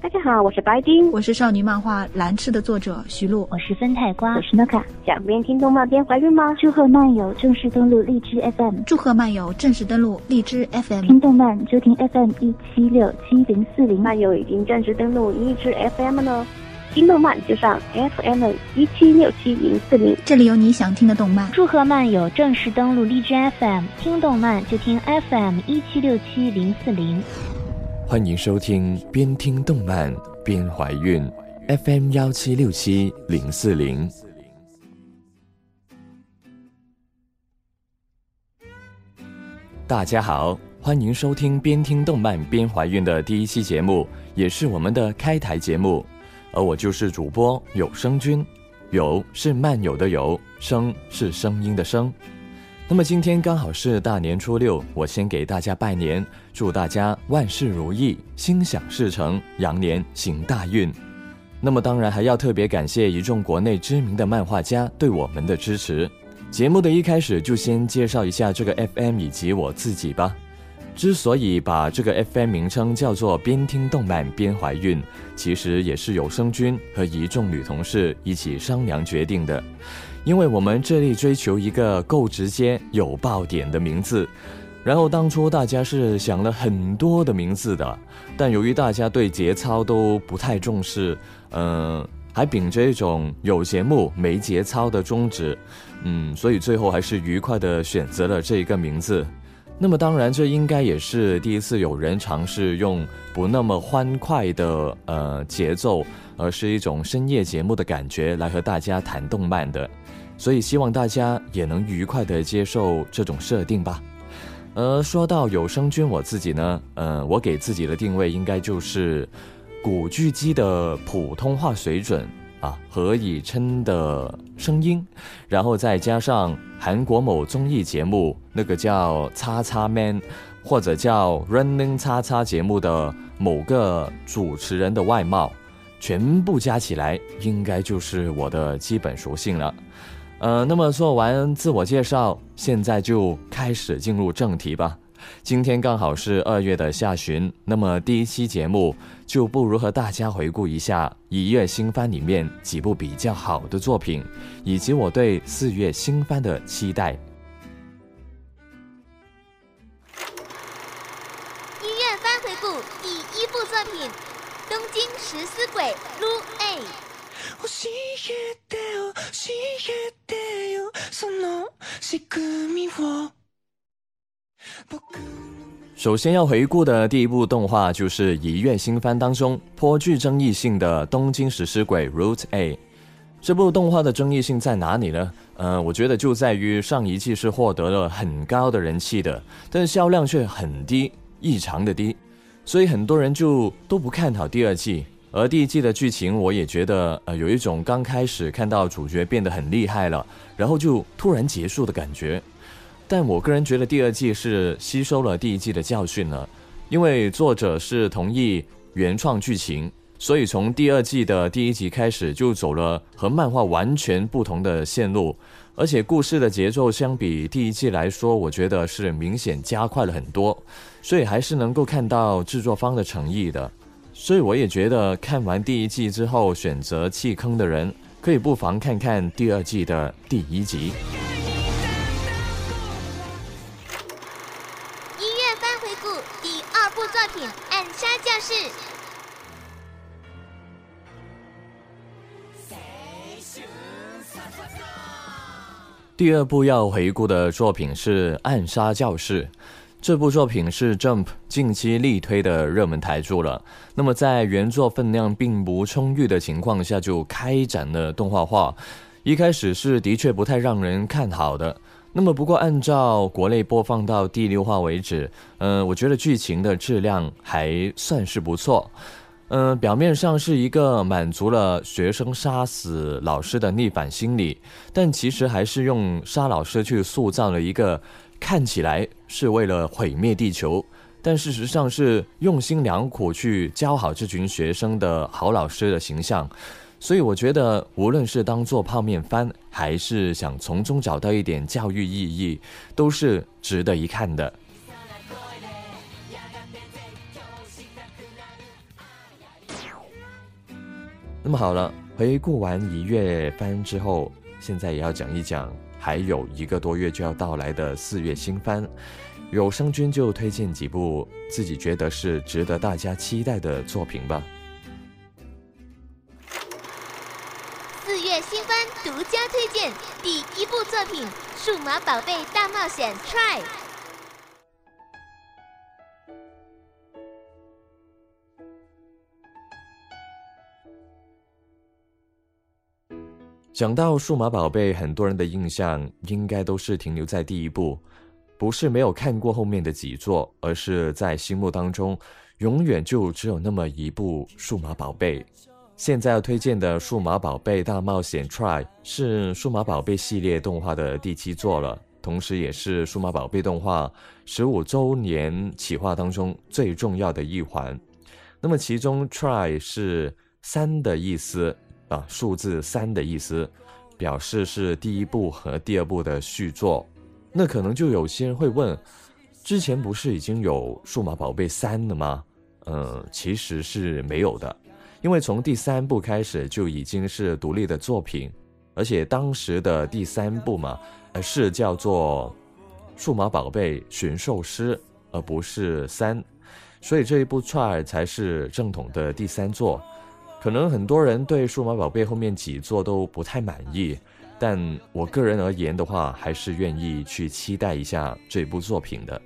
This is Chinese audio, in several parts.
大家好，我是白丁，我是少女漫画《蓝翅》的作者徐璐，我是分太瓜，我是诺卡。想边听动漫边怀孕吗？祝贺漫友正式登录荔枝 FM，祝贺漫友正式登录荔枝 FM，听动漫就听 FM 一七六七零四零。漫友已经正式登录荔枝 FM 了，听动漫就上 FM 一七六七零四零，这里有你想听的动漫。祝贺漫友正式登录荔枝 FM，听动漫就听 FM 一七六七零四零。欢迎收听边听动漫边怀孕，FM 幺七六七零四零。大家好，欢迎收听边听动漫边怀孕的第一期节目，也是我们的开台节目。而我就是主播有声君，有是漫友的有，声是声音的声。那么今天刚好是大年初六，我先给大家拜年，祝大家万事如意，心想事成，羊年行大运。那么当然还要特别感谢一众国内知名的漫画家对我们的支持。节目的一开始就先介绍一下这个 FM 以及我自己吧。之所以把这个 FM 名称叫做边听动漫边怀孕，其实也是有声君和一众女同事一起商量决定的。因为我们这力追求一个够直接、有爆点的名字，然后当初大家是想了很多的名字的，但由于大家对节操都不太重视，嗯，还秉着一种有节目没节操的宗旨，嗯，所以最后还是愉快的选择了这一个名字。那么当然，这应该也是第一次有人尝试用不那么欢快的呃节奏，而是一种深夜节目的感觉来和大家谈动漫的。所以希望大家也能愉快的接受这种设定吧。呃，说到有声君，我自己呢，呃，我给自己的定位应该就是古巨基的普通话水准啊，何以琛的声音，然后再加上韩国某综艺节目那个叫叉叉 man，或者叫 Running 叉叉节目的某个主持人的外貌，全部加起来，应该就是我的基本属性了。呃，那么做完自我介绍，现在就开始进入正题吧。今天刚好是二月的下旬，那么第一期节目就不如和大家回顾一下一月新番里面几部比较好的作品，以及我对四月新番的期待。一月番回顾第一部作品《东京食尸鬼》撸 A。首先要回顾的第一部动画就是一月新番当中颇具争议性的《东京食尸鬼 Route A》。这部动画的争议性在哪里呢？呃，我觉得就在于上一季是获得了很高的人气的，但销量却很低，异常的低，所以很多人就都不看好第二季。而第一季的剧情，我也觉得，呃，有一种刚开始看到主角变得很厉害了，然后就突然结束的感觉。但我个人觉得第二季是吸收了第一季的教训了，因为作者是同意原创剧情，所以从第二季的第一集开始就走了和漫画完全不同的线路，而且故事的节奏相比第一季来说，我觉得是明显加快了很多，所以还是能够看到制作方的诚意的。所以我也觉得，看完第一季之后选择弃坑的人，可以不妨看看第二季的第一集。第二部要回顾的作品是《暗杀教室》。这部作品是 Jump 近期力推的热门台柱了。那么在原作分量并不充裕的情况下就开展了动画化，一开始是的确不太让人看好的。那么不过按照国内播放到第六话为止，嗯，我觉得剧情的质量还算是不错。嗯，表面上是一个满足了学生杀死老师的逆反心理，但其实还是用杀老师去塑造了一个。看起来是为了毁灭地球，但事实上是用心良苦去教好这群学生的好老师的形象，所以我觉得无论是当做泡面番，还是想从中找到一点教育意义，都是值得一看的。那么好了，回顾完一月番之后，现在也要讲一讲还有一个多月就要到来的四月新番。有声君就推荐几部自己觉得是值得大家期待的作品吧。四月新番独家推荐第一部作品《数码宝贝大冒险 Try》。讲到数码宝贝，很多人的印象应该都是停留在第一部，不是没有看过后面的几座，而是在心目当中永远就只有那么一部数码宝贝。现在要推荐的《数码宝贝大冒险 Try》是数码宝贝系列动画的第七作了，同时也是数码宝贝动画十五周年企划当中最重要的一环。那么其中 Try 是三的意思。啊，数字三的意思，表示是第一部和第二部的续作。那可能就有些人会问，之前不是已经有数码宝贝三了吗？嗯，其实是没有的，因为从第三部开始就已经是独立的作品，而且当时的第三部嘛，是叫做数码宝贝驯兽师，而不是三，所以这一部 try 才是正统的第三作。可能很多人对数码宝贝后面几座都不太满意，但我个人而言的话，还是愿意去期待一下这部作品的。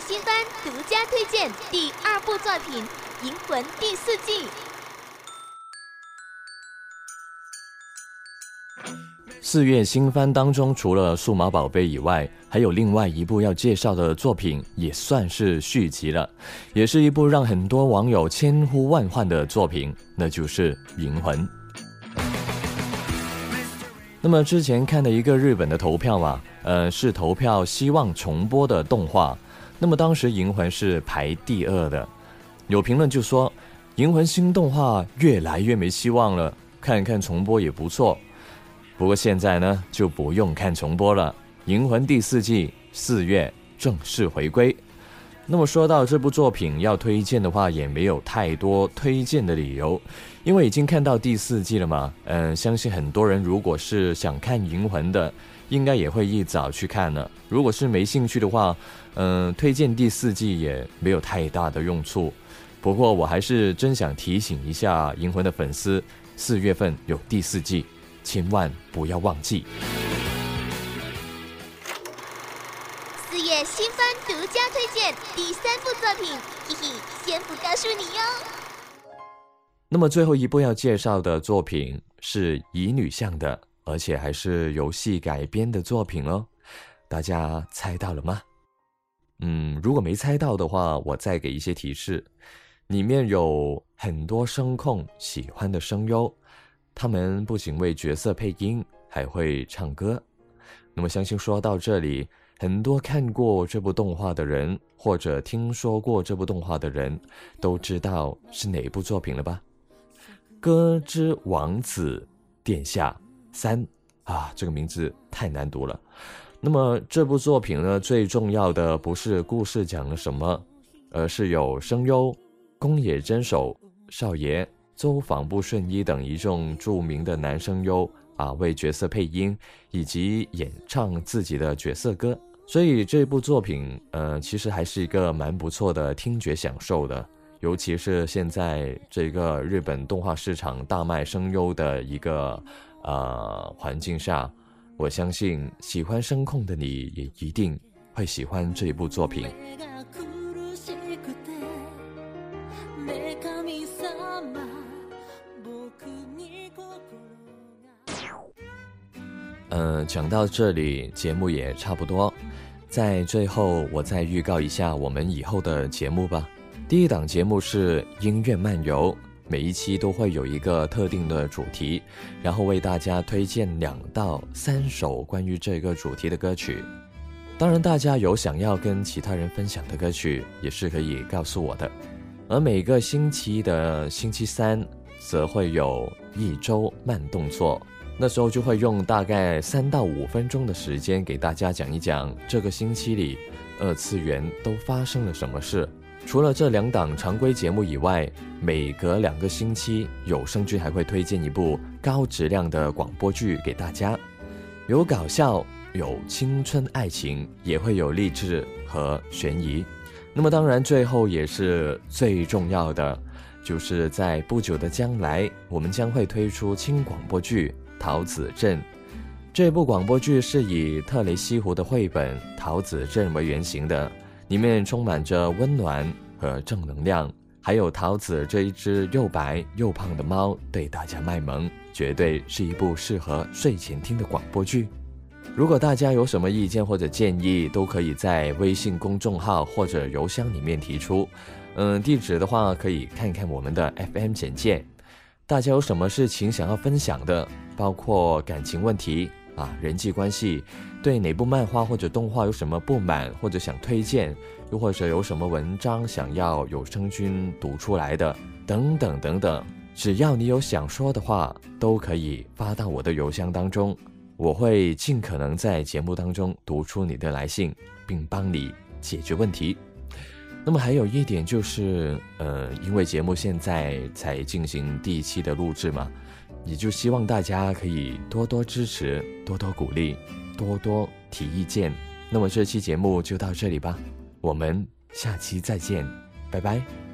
新番独家推荐第二部作品《银魂》第四季。四月新番当中，除了数码宝贝以外，还有另外一部要介绍的作品，也算是续集了，也是一部让很多网友千呼万唤的作品，那就是《银魂》。那么之前看的一个日本的投票嘛，呃，是投票希望重播的动画。那么当时《银魂》是排第二的，有评论就说，《银魂》新动画越来越没希望了，看看重播也不错。不过现在呢，就不用看重播了，《银魂》第四季四月正式回归。那么说到这部作品要推荐的话，也没有太多推荐的理由，因为已经看到第四季了嘛。嗯，相信很多人如果是想看《银魂》的。应该也会一早去看呢。如果是没兴趣的话，嗯，推荐第四季也没有太大的用处。不过我还是真想提醒一下《银魂》的粉丝，四月份有第四季，千万不要忘记。四月新番独家推荐第三部作品，嘿嘿，先不告诉你哟。那么最后一部要介绍的作品是乙女向的。而且还是游戏改编的作品哦，大家猜到了吗？嗯，如果没猜到的话，我再给一些提示。里面有很多声控喜欢的声优，他们不仅为角色配音，还会唱歌。那么，相信说到这里，很多看过这部动画的人，或者听说过这部动画的人，都知道是哪部作品了吧？歌之王子殿下。三啊，这个名字太难读了。那么这部作品呢，最重要的不是故事讲了什么，而是有声优宫野真守、少爷、周访部顺一等一众著名的男声优啊，为角色配音以及演唱自己的角色歌。所以这部作品，呃，其实还是一个蛮不错的听觉享受的。尤其是现在这个日本动画市场大卖声优的一个。呃，环境下，我相信喜欢声控的你也一定会喜欢这一部作品。嗯，讲到这里，节目也差不多，在最后我再预告一下我们以后的节目吧。第一档节目是音乐漫游。每一期都会有一个特定的主题，然后为大家推荐两到三首关于这个主题的歌曲。当然，大家有想要跟其他人分享的歌曲，也是可以告诉我的。而每个星期的星期三，则会有一周慢动作。那时候就会用大概三到五分钟的时间给大家讲一讲这个星期里二次元都发生了什么事。除了这两档常规节目以外，每隔两个星期，有声君还会推荐一部高质量的广播剧给大家，有搞笑，有青春爱情，也会有励志和悬疑。那么当然，最后也是最重要的，就是在不久的将来，我们将会推出轻广播剧。《桃子镇》这部广播剧是以特雷西湖的绘本《桃子镇》为原型的，里面充满着温暖和正能量，还有桃子这一只又白又胖的猫对大家卖萌，绝对是一部适合睡前听的广播剧。如果大家有什么意见或者建议，都可以在微信公众号或者邮箱里面提出。嗯，地址的话可以看看我们的 FM 简介。大家有什么事情想要分享的？包括感情问题啊，人际关系，对哪部漫画或者动画有什么不满或者想推荐，又或者有什么文章想要有声君读出来的，等等等等，只要你有想说的话，都可以发到我的邮箱当中，我会尽可能在节目当中读出你的来信，并帮你解决问题。那么还有一点就是，呃，因为节目现在才进行第一期的录制嘛。也就希望大家可以多多支持，多多鼓励，多多提意见。那么这期节目就到这里吧，我们下期再见，拜拜。